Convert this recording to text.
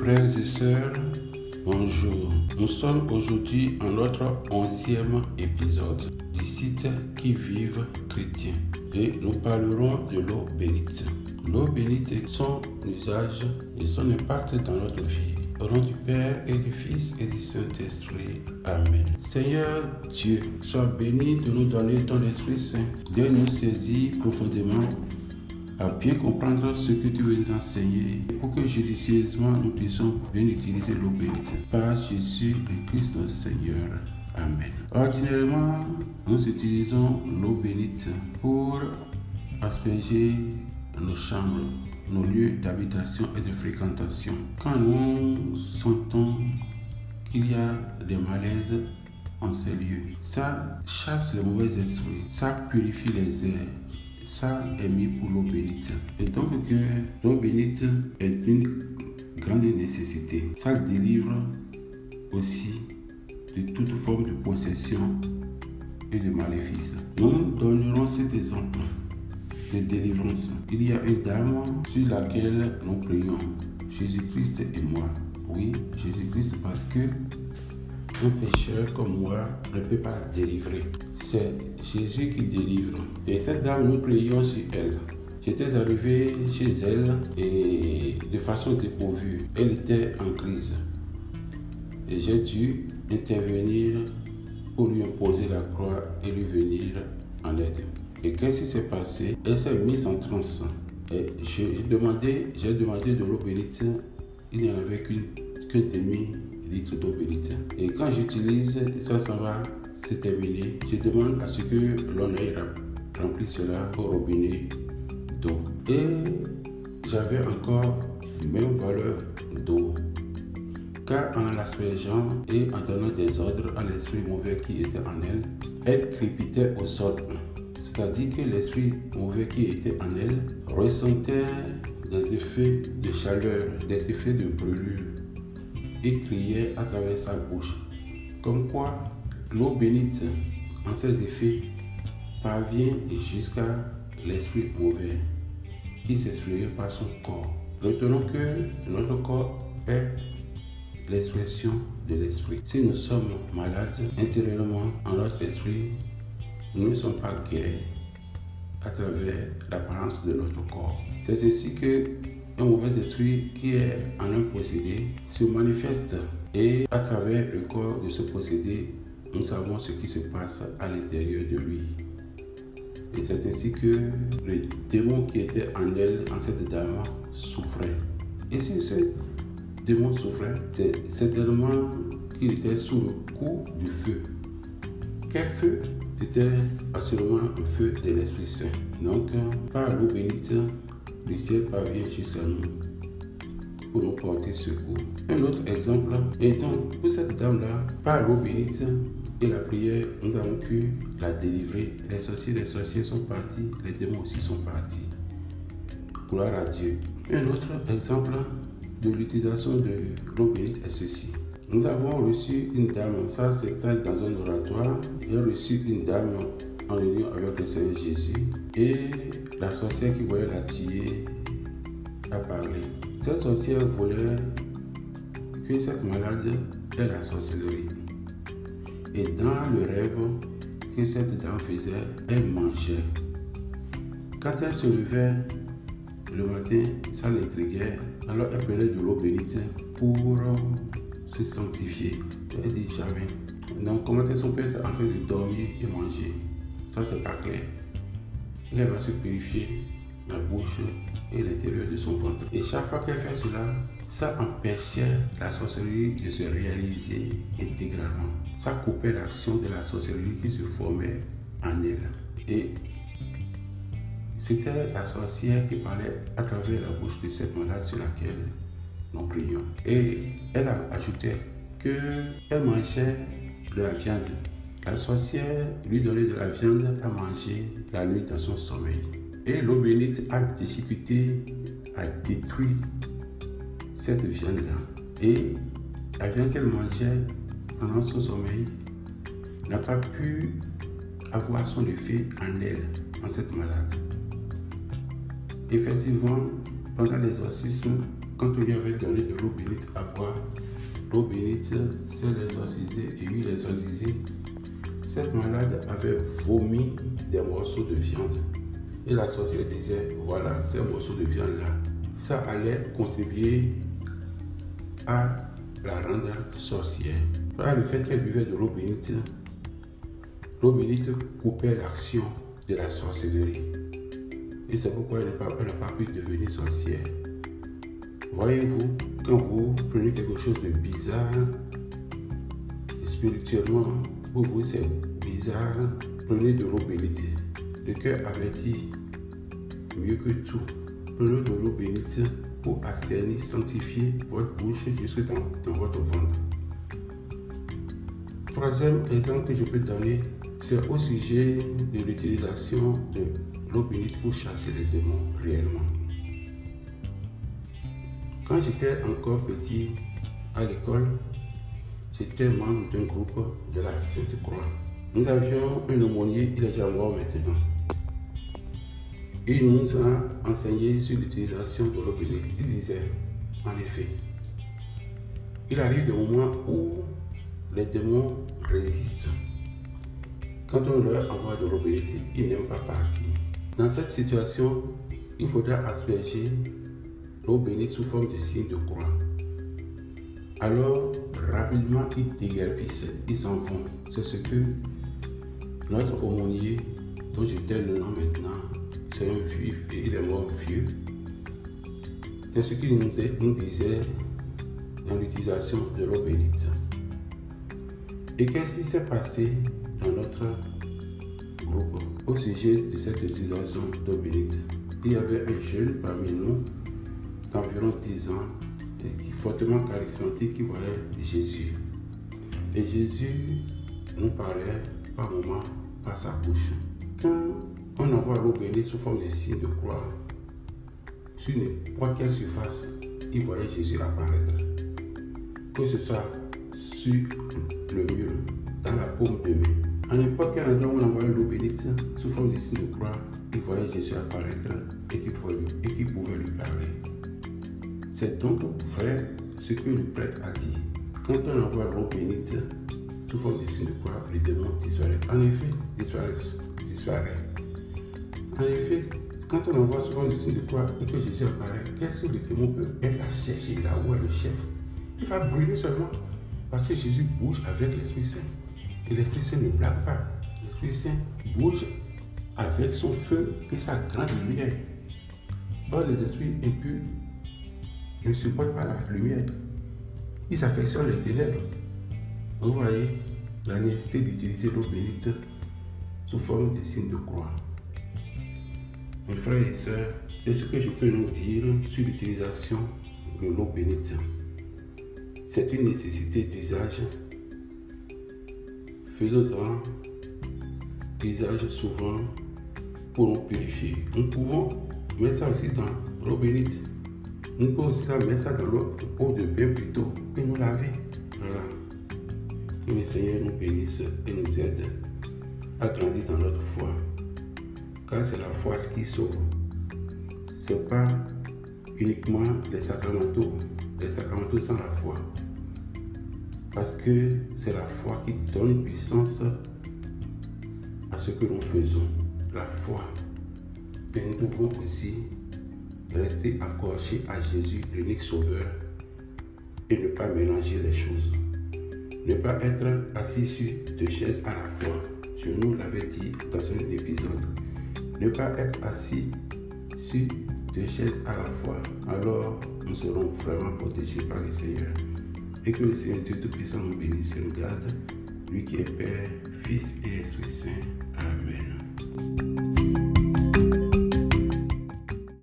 Frères et sœurs, bonjour. Nous sommes aujourd'hui en notre onzième épisode du site Qui vive chrétien et nous parlerons de l'eau bénite. L'eau bénite est son usage et son impact dans notre vie. Au nom du Père et du Fils et du Saint-Esprit. Amen. Seigneur Dieu, sois béni de nous donner ton Esprit Saint, de nous saisir profondément à bien comprendre ce que tu veux nous enseigner pour que judicieusement nous puissions bien utiliser l'eau bénite. Par Jésus le Christ notre Seigneur. Amen. Ordinairement, nous utilisons l'eau bénite pour asperger nos chambres, nos lieux d'habitation et de fréquentation. Quand nous sentons qu'il y a des malaises en ces lieux, ça chasse les mauvais esprits, ça purifie les airs, ça est mis pour l'eau bénite. Et donc que l'eau bénite est une grande nécessité. Ça délivre aussi de toute forme de possession et de maléfice. Nous donnerons cet exemple de délivrance. Il y a une dame sur laquelle nous prions, Jésus-Christ et moi. Oui, Jésus-Christ parce que un pécheur comme moi ne peut pas délivrer. C'est Jésus qui délivre. Et cette dame, nous prions sur elle. J'étais arrivé chez elle et de façon dépourvue. Elle était en crise. Et j'ai dû intervenir pour lui imposer la croix et lui venir en aide. Et qu'est-ce qui s'est passé? Elle s'est mise en transe. Et j'ai demandé, j'ai demandé de l'eau bénite. Il n'y en avait qu'un demi-litre d'eau bénite. Et quand j'utilise, ça, ça va se terminer. Je demande à ce que l'on aille remplir cela au robinet d'eau. Et j'avais encore même valeur d'eau. Car en l'aspergeant et en donnant des ordres à l'esprit mauvais qui était en elle, elle crépitait au sol. C'est-à-dire que l'esprit mauvais qui était en elle ressentait des effets de chaleur, des effets de brûlure et criait à travers sa bouche. Comme quoi, l'eau bénite, en ses effets, parvient jusqu'à l'esprit mauvais qui s'exprime par son corps. Retenons que notre corps est l'expression de l'esprit. Si nous sommes malades intérieurement en notre esprit, nous ne sommes pas guéris à travers l'apparence de notre corps. C'est ainsi que un mauvais esprit qui est en un possédé se manifeste et à travers le corps de ce possédé, nous savons ce qui se passe à l'intérieur de lui. Et c'est ainsi que le démon qui était en elle, en cette dame, souffrait. Et si ce démon souffrait, c'est tellement qu'il était sous le coup du feu. Quel feu? C'était absolument le feu de l'Esprit Saint. Donc, par l'eau bénite, le ciel parvient jusqu'à nous pour nous porter secours. Un autre exemple, donc, pour cette dame-là, par l'eau bénite et la prière, nous avons pu la délivrer. Les sorciers, les sorciers sont partis, les démons aussi sont partis. Gloire à Dieu. Un autre exemple de l'utilisation de l'eau bénite est ceci. Nous avons reçu une dame, ça c'était dans un oratoire. J'ai reçu une dame en union avec le Seigneur Jésus et la sorcière qui voulait la tuer a parlé. Cette sorcière voulait que cette malade ait la sorcellerie. Et dans le rêve que cette dame faisait, elle mangeait. Quand elle se levait le matin, ça l'intriguait. Alors elle prenait de l'eau bénite pour se sanctifier. Elle dit jamais. Donc comment est-ce qu'on peut être en train de dormir et manger? Ça c'est pas clair. Elle va se purifier la bouche et l'intérieur de son ventre. Et chaque fois qu'elle fait cela, ça empêchait la sorcellerie de se réaliser intégralement. Ça coupait l'action de la sorcellerie qui se formait en elle. Et c'était la sorcière qui parlait à travers la bouche de cette malade sur laquelle nous prions. Et elle a ajouté qu'elle mangeait de la viande. La sorcière lui donnait de la viande à manger la nuit dans son sommeil. Et l'eau bénite a difficulté à détruire cette viande-là. Et la viande qu'elle mangeait pendant son sommeil n'a pas pu avoir son effet en elle, en cette malade. Effectivement, pendant l'exorcisme, quand on lui avait donné de l'eau bénite à boire, l'eau bénite s'est l'exorcisée et lui l'exorcisé. Cette malade avait vomi des morceaux de viande. Et la sorcière disait, voilà, ces morceaux de viande-là, ça allait contribuer la rendre sorcière. Par le fait qu'elle buvait de l'eau bénite, l'eau bénite coupait l'action de la sorcellerie. Et c'est pourquoi elle n'a pas, pu devenir sorcière. Voyez-vous, quand vous prenez quelque chose de bizarre, spirituellement, pour vous c'est bizarre, prenez de l'eau bénite. Le cœur avertit mieux que tout. Prenez de l'eau bénite pour assainir, sanctifier votre bouche jusque dans, dans votre ventre. Troisième exemple que je peux donner, c'est au sujet de l'utilisation de l'eau bénite pour chasser les démons réellement. Quand j'étais encore petit à l'école, j'étais membre d'un groupe de la Sainte Croix. Nous avions un aumônier, il est déjà mort maintenant. Il nous a enseigné sur l'utilisation de l'eau bénite. Il disait, en effet, il arrive des moments où les démons résistent. Quand on leur envoie de l'eau bénite, ils n'aiment pas partir. Dans cette situation, il faudra asperger l'eau bénite sous forme de signe de croix. Alors, rapidement, ils déguerpissent, ils s'en vont. C'est ce que notre aumônier, dont j'étais le nom maintenant, c'est un et il est mort vieux. C'est ce qu'il nous, nous disait dans l'utilisation de l'eau bénite. Et qu'est-ce qui s'est passé dans notre groupe au sujet de cette utilisation d'eau bénite Il y avait un jeune parmi nous d'environ 10 ans et qui fortement charismatique qui voyait Jésus. Et Jésus nous parlait par moments par sa bouche. On envoie l'eau bénite sous forme de signe de croix sur n'importe quelle surface, il voyait Jésus apparaître. Que ce soit sur le mur, dans la paume de main. À n'importe quel endroit où on envoyait l'eau bénite sous forme de signe de croix, il voyait Jésus apparaître et pouvait, pouvait lui parler. C'est donc vrai ce que le prêtre a dit. Quand on envoie l'eau bénite sous forme de signe de croix, les démons disparaissent. En effet, disparaissent, disparaissent. En effet, quand on envoie souvent le signe de croix et que Jésus apparaît, qu'est-ce que le démon peut être à chercher là où est le chef? Il va brûler seulement parce que Jésus bouge avec l'Esprit Saint. Et l'Esprit Saint ne blague pas. L'Esprit Saint bouge avec son feu et sa grande lumière. Or, les esprits impurs ne supportent pas la lumière. Ils affectionnent les ténèbres. Vous voyez la nécessité d'utiliser l'eau bénite sous forme de signe de croix. Mes frères et sœurs, c'est ce que je peux nous dire sur l'utilisation de l'eau bénite? C'est une nécessité d'usage. Faisons-en usage souvent pour nous purifier. Nous pouvons mettre ça aussi dans l'eau bénite. Nous pouvons aussi mettre ça dans l'eau de bain plutôt et nous laver. Voilà. Que le Seigneur nous bénisse et nous aide à grandir dans notre foi car c'est la foi qui sauve. Ce n'est pas uniquement les sacramentaux, les sacramentaux sans la foi. Parce que c'est la foi qui donne puissance à ce que nous faisons. La foi. Et nous devons aussi rester accrochés à Jésus, l'unique sauveur, et ne pas mélanger les choses. Ne pas être assis sur deux chaises à la fois. Je nous l'avais dit dans un épisode. Ne pas être assis sur deux chaises à la fois. Alors, nous serons vraiment protégés par le Seigneur. Et que le Seigneur Dieu Tout-Puissant nous bénisse et nous garde, lui qui est Père, Fils et Esprit Saint. Amen.